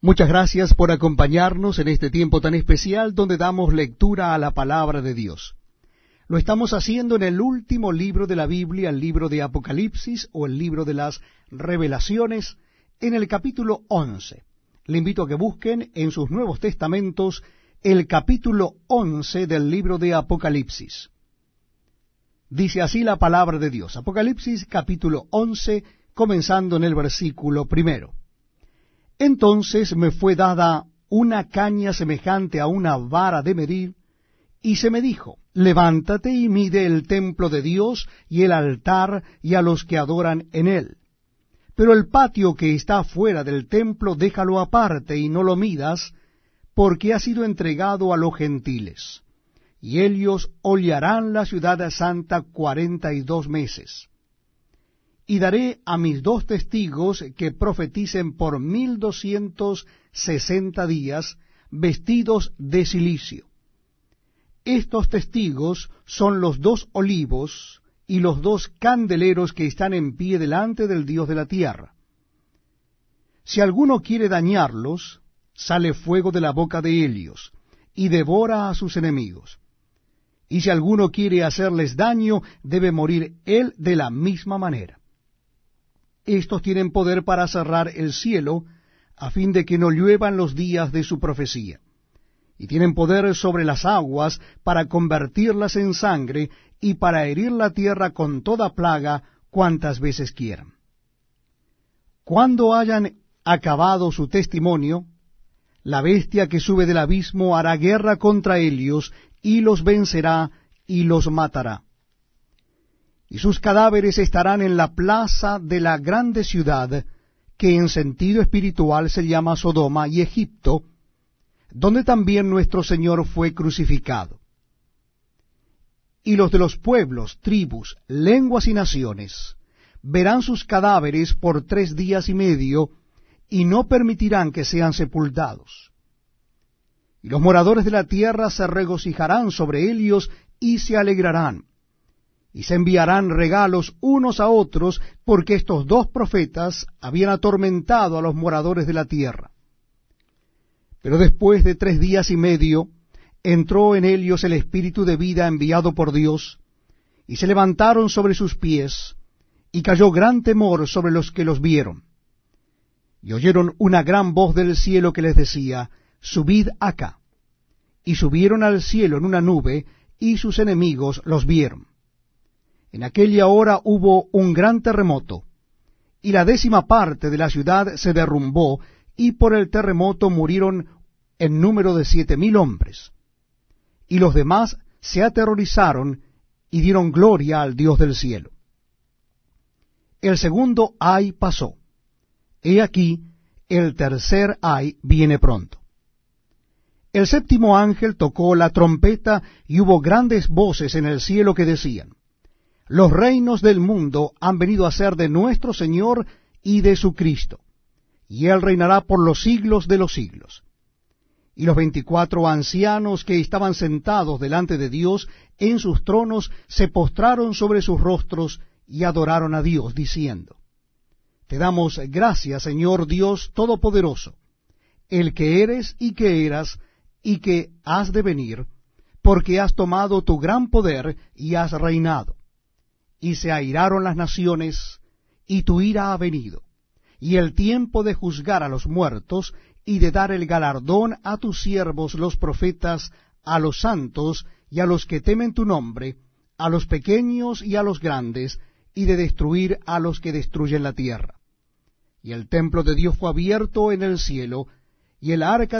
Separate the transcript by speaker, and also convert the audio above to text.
Speaker 1: Muchas gracias por acompañarnos en este tiempo tan especial donde damos lectura a la palabra de Dios. Lo estamos haciendo en el último libro de la Biblia, el libro de Apocalipsis o el libro de las revelaciones, en el capítulo 11. Le invito a que busquen en sus Nuevos Testamentos el capítulo 11 del libro de Apocalipsis. Dice así la palabra de Dios. Apocalipsis capítulo 11, comenzando en el versículo primero. Entonces me fue dada una caña semejante a una vara de medir, y se me dijo, levántate y mide el templo de Dios y el altar y a los que adoran en él. Pero el patio que está fuera del templo déjalo aparte y no lo midas, porque ha sido entregado a los gentiles. Y ellos hollarán la ciudad santa cuarenta y dos meses y daré a mis dos testigos que profeticen por mil doscientos sesenta días, vestidos de silicio. Estos testigos son los dos olivos y los dos candeleros que están en pie delante del Dios de la tierra. Si alguno quiere dañarlos, sale fuego de la boca de ellos, y devora a sus enemigos. Y si alguno quiere hacerles daño, debe morir él de la misma manera. Estos tienen poder para cerrar el cielo, a fin de que no lluevan los días de su profecía. Y tienen poder sobre las aguas para convertirlas en sangre y para herir la tierra con toda plaga cuantas veces quieran. Cuando hayan acabado su testimonio, la bestia que sube del abismo hará guerra contra ellos y los vencerá y los matará y sus cadáveres estarán en la plaza de la grande ciudad, que en sentido espiritual se llama Sodoma y Egipto, donde también nuestro Señor fue crucificado. Y los de los pueblos, tribus, lenguas y naciones verán sus cadáveres por tres días y medio, y no permitirán que sean sepultados. Y los moradores de la tierra se regocijarán sobre ellos y se alegrarán y se enviarán regalos unos a otros, porque estos dos profetas habían atormentado a los moradores de la tierra. Pero después de tres días y medio, entró en ellos el espíritu de vida enviado por Dios, y se levantaron sobre sus pies, y cayó gran temor sobre los que los vieron. Y oyeron una gran voz del cielo que les decía, Subid acá. Y subieron al cielo en una nube, y sus enemigos los vieron. En aquella hora hubo un gran terremoto, y la décima parte de la ciudad se derrumbó, y por el terremoto murieron en número de siete mil hombres. Y los demás se aterrorizaron y dieron gloria al Dios del cielo. El segundo ay pasó. He aquí, el tercer ay viene pronto. El séptimo ángel tocó la trompeta y hubo grandes voces en el cielo que decían, los reinos del mundo han venido a ser de nuestro Señor y de su Cristo, y Él reinará por los siglos de los siglos. Y los veinticuatro ancianos que estaban sentados delante de Dios en sus tronos se postraron sobre sus rostros y adoraron a Dios, diciendo, Te damos gracias, Señor Dios Todopoderoso, el que eres y que eras y que has de venir, porque has tomado tu gran poder y has reinado y se airaron las naciones, y tu ira ha venido, y el tiempo de juzgar a los muertos, y de dar el galardón a tus siervos los profetas, a los santos, y a los que temen tu nombre, a los pequeños y a los grandes, y de destruir a los que destruyen la tierra. Y el templo de Dios fue abierto en el cielo, y el arca